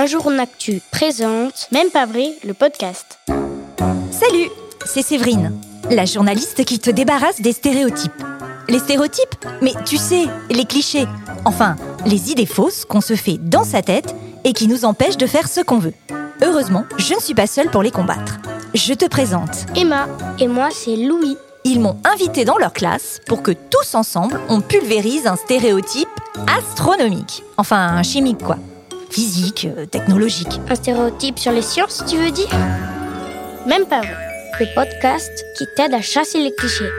Un jour en actu présente Même pas vrai, le podcast. Salut, c'est Séverine, la journaliste qui te débarrasse des stéréotypes. Les stéréotypes Mais tu sais, les clichés. Enfin, les idées fausses qu'on se fait dans sa tête et qui nous empêchent de faire ce qu'on veut. Heureusement, je ne suis pas seule pour les combattre. Je te présente Emma, et moi c'est Louis. Ils m'ont invité dans leur classe pour que tous ensemble, on pulvérise un stéréotype astronomique. Enfin, chimique quoi. Physique, euh, technologique. Un stéréotype sur les sciences, tu veux dire? Même pas vrai. Le podcast qui t'aide à chasser les clichés.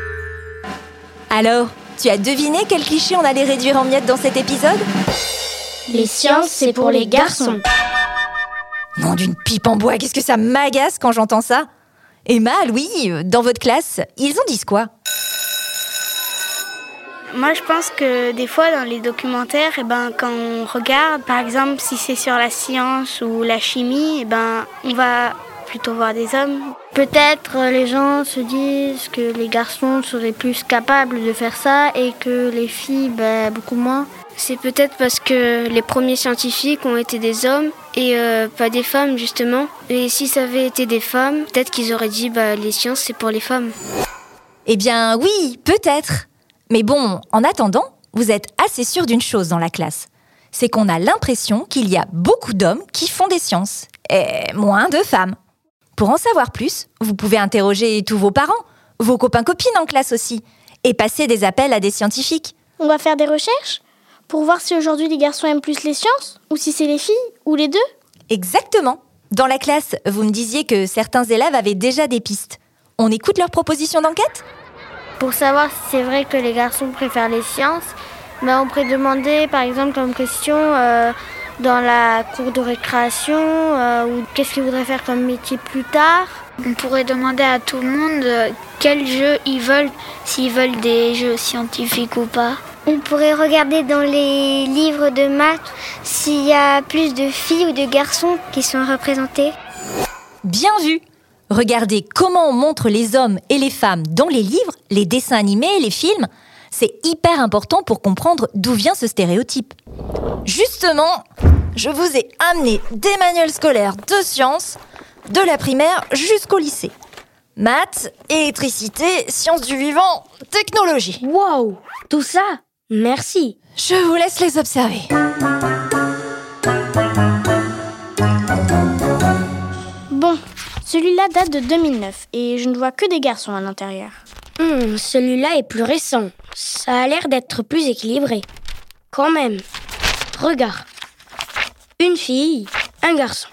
Alors, tu as deviné quel cliché on allait réduire en miettes dans cet épisode? Les sciences, c'est pour les garçons. Non, d'une pipe en bois, qu'est-ce que ça m'agace quand j'entends ça? Emma, Louis, euh, dans votre classe, ils ont dit quoi? Moi, je pense que des fois, dans les documentaires, eh ben, quand on regarde, par exemple, si c'est sur la science ou la chimie, eh ben, on va plutôt voir des hommes. Peut-être euh, les gens se disent que les garçons seraient plus capables de faire ça et que les filles, ben, beaucoup moins. C'est peut-être parce que les premiers scientifiques ont été des hommes et euh, pas des femmes justement. Et si ça avait été des femmes, peut-être qu'ils auraient dit bah les sciences c'est pour les femmes. Eh bien oui, peut-être. Mais bon, en attendant, vous êtes assez sûr d'une chose dans la classe. C'est qu'on a l'impression qu'il y a beaucoup d'hommes qui font des sciences et moins de femmes. Pour en savoir plus, vous pouvez interroger tous vos parents, vos copains-copines en classe aussi, et passer des appels à des scientifiques. On va faire des recherches pour voir si aujourd'hui les garçons aiment plus les sciences ou si c'est les filles ou les deux Exactement. Dans la classe, vous me disiez que certains élèves avaient déjà des pistes. On écoute leurs propositions d'enquête? Pour savoir si c'est vrai que les garçons préfèrent les sciences, ben on pourrait demander par exemple comme question euh, dans la cour de récréation euh, ou qu'est-ce qu'ils voudraient faire comme métier plus tard. On pourrait demander à tout le monde euh, quels jeux ils veulent, s'ils veulent des jeux scientifiques ou pas. On pourrait regarder dans les livres de maths s'il y a plus de filles ou de garçons qui sont représentés. Bien vu Regardez comment on montre les hommes et les femmes dans les livres, les dessins animés, les films. C'est hyper important pour comprendre d'où vient ce stéréotype. Justement, je vous ai amené des manuels scolaires de sciences, de la primaire jusqu'au lycée. Maths, électricité, sciences du vivant, technologie. Wow Tout ça Merci. Je vous laisse les observer. Celui-là date de 2009 et je ne vois que des garçons à l'intérieur. Hmm, celui-là est plus récent. Ça a l'air d'être plus équilibré. Quand même. Regarde. Une fille, un garçon.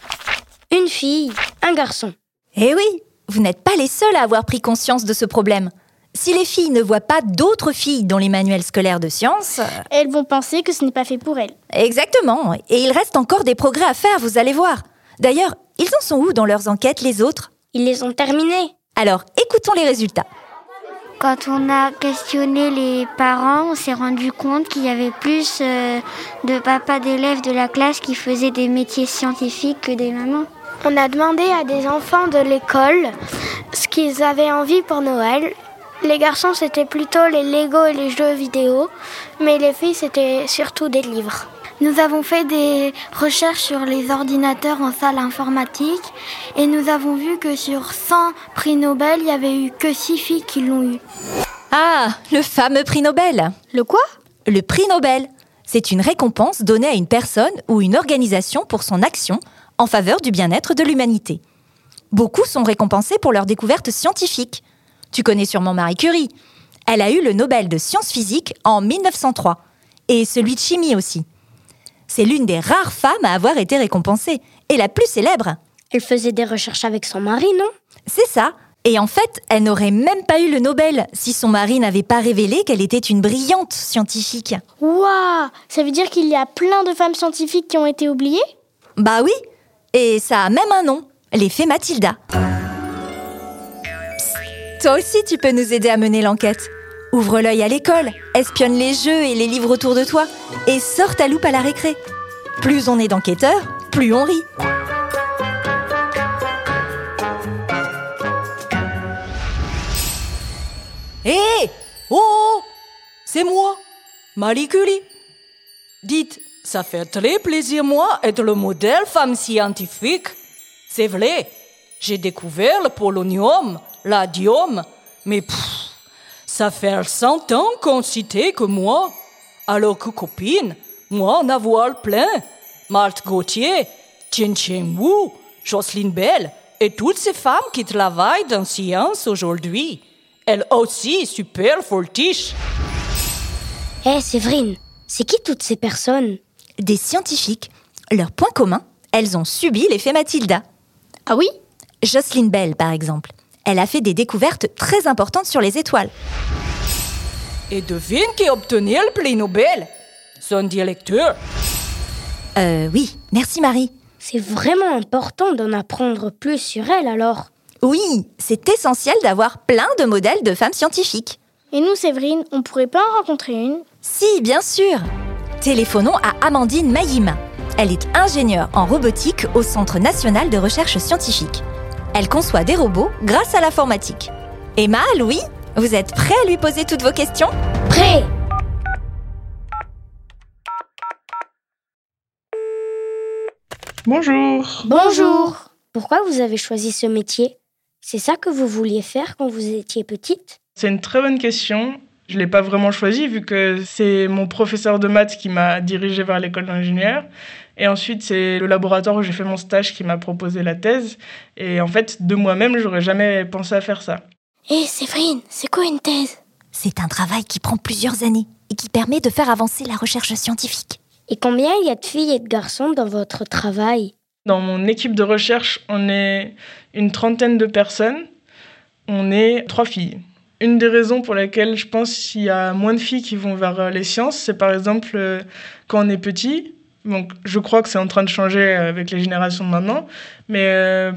Une fille, un garçon. Eh oui, vous n'êtes pas les seuls à avoir pris conscience de ce problème. Si les filles ne voient pas d'autres filles dans les manuels scolaires de sciences... Elles vont penser que ce n'est pas fait pour elles. Exactement. Et il reste encore des progrès à faire, vous allez voir. D'ailleurs, ils en sont où dans leurs enquêtes, les autres? Ils les ont terminés. Alors, écoutons les résultats. Quand on a questionné les parents, on s'est rendu compte qu'il y avait plus euh, de papas d'élèves de la classe qui faisaient des métiers scientifiques que des mamans. On a demandé à des enfants de l'école ce qu'ils avaient envie pour Noël. Les garçons, c'était plutôt les Lego et les jeux vidéo, mais les filles, c'était surtout des livres. Nous avons fait des recherches sur les ordinateurs en salle informatique et nous avons vu que sur 100 prix Nobel, il y avait eu que 6 filles qui l'ont eu. Ah, le fameux prix Nobel. Le quoi? Le prix Nobel. C'est une récompense donnée à une personne ou une organisation pour son action en faveur du bien-être de l'humanité. Beaucoup sont récompensés pour leurs découvertes scientifiques. Tu connais sûrement Marie Curie. Elle a eu le Nobel de sciences physiques en 1903 et celui de chimie aussi. C'est l'une des rares femmes à avoir été récompensée et la plus célèbre. Elle faisait des recherches avec son mari, non? C'est ça. Et en fait, elle n'aurait même pas eu le Nobel si son mari n'avait pas révélé qu'elle était une brillante scientifique. Waouh Ça veut dire qu'il y a plein de femmes scientifiques qui ont été oubliées? Bah oui. Et ça a même un nom, l'effet Mathilda. Psst, toi aussi, tu peux nous aider à mener l'enquête. Ouvre l'œil à l'école, espionne les jeux et les livres autour de toi, et sors ta loupe à la récré. Plus on est d'enquêteurs, plus on rit. Hé Oh, oh C'est moi, Marie. Dites, Ça fait très plaisir, moi, être le modèle femme scientifique. C'est vrai, j'ai découvert le polonium, l'adium, mais pff, ça fait 100 ans qu'on citait que moi. Alors que copine, moi en avoir plein. Marthe Gauthier, Tien Tien Wu, Jocelyne Bell et toutes ces femmes qui travaillent dans science aujourd'hui. Elles aussi super fortiches. Hé, Séverine, c'est qui toutes ces personnes? Des scientifiques. Leur point commun, elles ont subi l'effet Mathilda. Ah oui? Jocelyn Bell, par exemple. Elle a fait des découvertes très importantes sur les étoiles. Et devine qui a obtenu le prix Nobel? Son directeur. Euh, oui, merci Marie. C'est vraiment important d'en apprendre plus sur elle alors. Oui, c'est essentiel d'avoir plein de modèles de femmes scientifiques. Et nous, Séverine, on pourrait pas en rencontrer une? Si, bien sûr. Téléphonons à Amandine Mayima. Elle est ingénieure en robotique au Centre national de recherche scientifique. Elle conçoit des robots grâce à l'informatique. Emma, Louis, vous êtes prêts à lui poser toutes vos questions? Prêt Bonjour. Bonjour Pourquoi vous avez choisi ce métier? C'est ça que vous vouliez faire quand vous étiez petite? C'est une très bonne question. Je ne l'ai pas vraiment choisi vu que c'est mon professeur de maths qui m'a dirigé vers l'école d'ingénieur. Et ensuite, c'est le laboratoire où j'ai fait mon stage qui m'a proposé la thèse. Et en fait, de moi-même, j'aurais jamais pensé à faire ça. Hé, Séverine, c'est quoi une thèse? C'est un travail qui prend plusieurs années et qui permet de faire avancer la recherche scientifique. Et combien il y a de filles et de garçons dans votre travail? Dans mon équipe de recherche, on est une trentaine de personnes. On est trois filles. Une des raisons pour lesquelles je pense qu'il y a moins de filles qui vont vers les sciences, c'est par exemple euh, quand on est petit. Donc, je crois que c'est en train de changer avec les générations de maintenant, mais euh,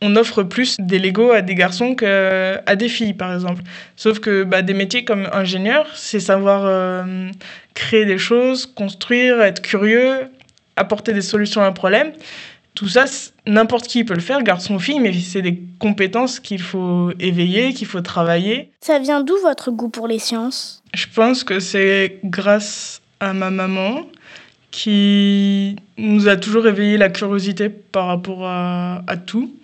on offre plus des Lego à des garçons qu'à des filles, par exemple. Sauf que bah, des métiers comme ingénieur, c'est savoir euh, créer des choses, construire, être curieux, apporter des solutions à un problème. Tout ça, n'importe qui peut le faire, garçon ou fille, mais c'est des compétences qu'il faut éveiller, qu'il faut travailler. Ça vient d'où votre goût pour les sciences? Je pense que c'est grâce à ma maman qui nous a toujours éveillé la curiosité par rapport à, à tout.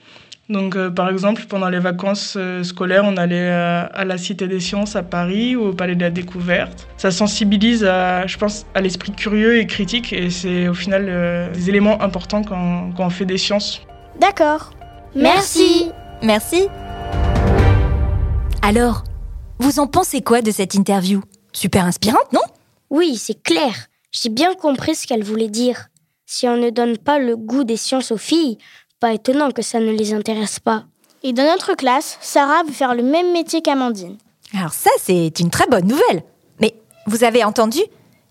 Donc, euh, par exemple, pendant les vacances euh, scolaires, on allait à, à la Cité des Sciences à Paris ou au Palais de la Découverte. Ça sensibilise, à, je pense, à l'esprit curieux et critique, et c'est au final euh, des éléments importants quand, quand on fait des sciences. D'accord. Merci. Merci. Alors, vous en pensez quoi de cette interview? Super inspirante, non? Oui, c'est clair. J'ai bien compris ce qu'elle voulait dire. Si on ne donne pas le goût des sciences aux filles, pas étonnant que ça ne les intéresse pas. Et dans notre classe, Sarah veut faire le même métier qu'Amandine. Alors ça, c'est une très bonne nouvelle. Mais vous avez entendu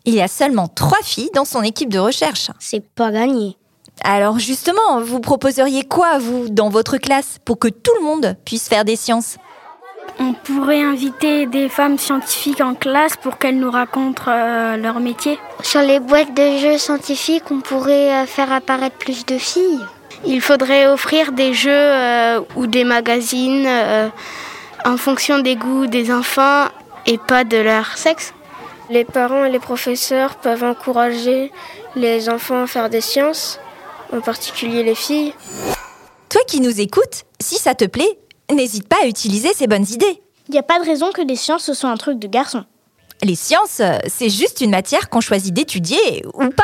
Il y a seulement trois filles dans son équipe de recherche. C'est pas gagné. Alors justement, vous proposeriez quoi, vous, dans votre classe, pour que tout le monde puisse faire des sciences? On pourrait inviter des femmes scientifiques en classe pour qu'elles nous racontent euh, leur métier. Sur les boîtes de jeux scientifiques, on pourrait euh, faire apparaître plus de filles. Il faudrait offrir des jeux euh, ou des magazines euh, en fonction des goûts des enfants et pas de leur sexe. Les parents et les professeurs peuvent encourager les enfants à faire des sciences, en particulier les filles. Toi qui nous écoutes, si ça te plaît, n'hésite pas à utiliser ces bonnes idées. Il n'y a pas de raison que les sciences ce soit un truc de garçon. Les sciences, euh, c'est juste une matière qu'on choisit d'étudier ou pas.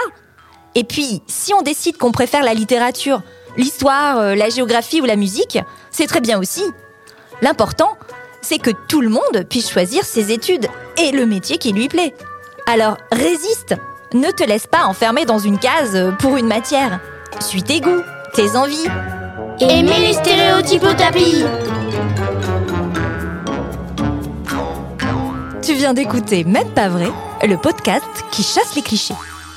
Et puis, si on décide qu'on préfère la littérature, l'histoire, euh, la géographie ou la musique, c'est très bien aussi. L'important, c'est que tout le monde puisse choisir ses études et le métier qui lui plaît. Alors, résiste Ne te laisse pas enfermer dans une case euh, pour une matière. Suis tes goûts, tes envies. Aimez les stéréotypes au tapis Tu viens d'écouter Même pas vrai, le podcast qui chasse les clichés.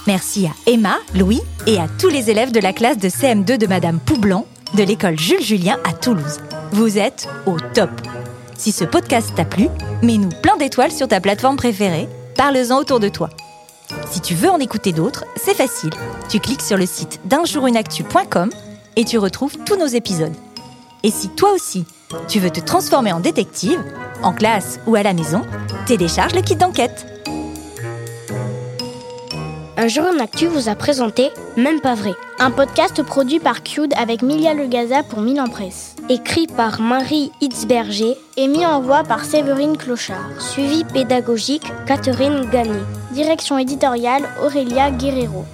Merci à Emma, Louis et à tous les élèves de la classe de CM2 de Madame Poublan de l'école Jules Julien à Toulouse. Vous êtes au top. Si ce podcast t'a plu, mets-nous plein d'étoiles sur ta plateforme préférée, parle-en autour de toi. Si tu veux en écouter d'autres, c'est facile. Tu cliques sur le site d'unjourunactu.com et tu retrouves tous nos épisodes. Et si toi aussi, tu veux te transformer en détective, en classe ou à la maison, télécharge le kit d'enquête. Un jour en actu vous a présenté Même pas vrai. Un podcast produit par Cube avec Milia Legaza pour Milan Presse. Écrit par Marie Hitzberger et mis en voix par Séverine Clochard. Suivi pédagogique Catherine Gagné. Direction éditoriale Aurélia Guerrero.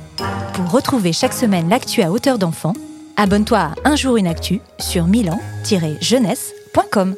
Pour retrouver chaque semaine l'actu à hauteur d'enfant, abonne-toi à Un jour une actu sur milan-jeunesse.com.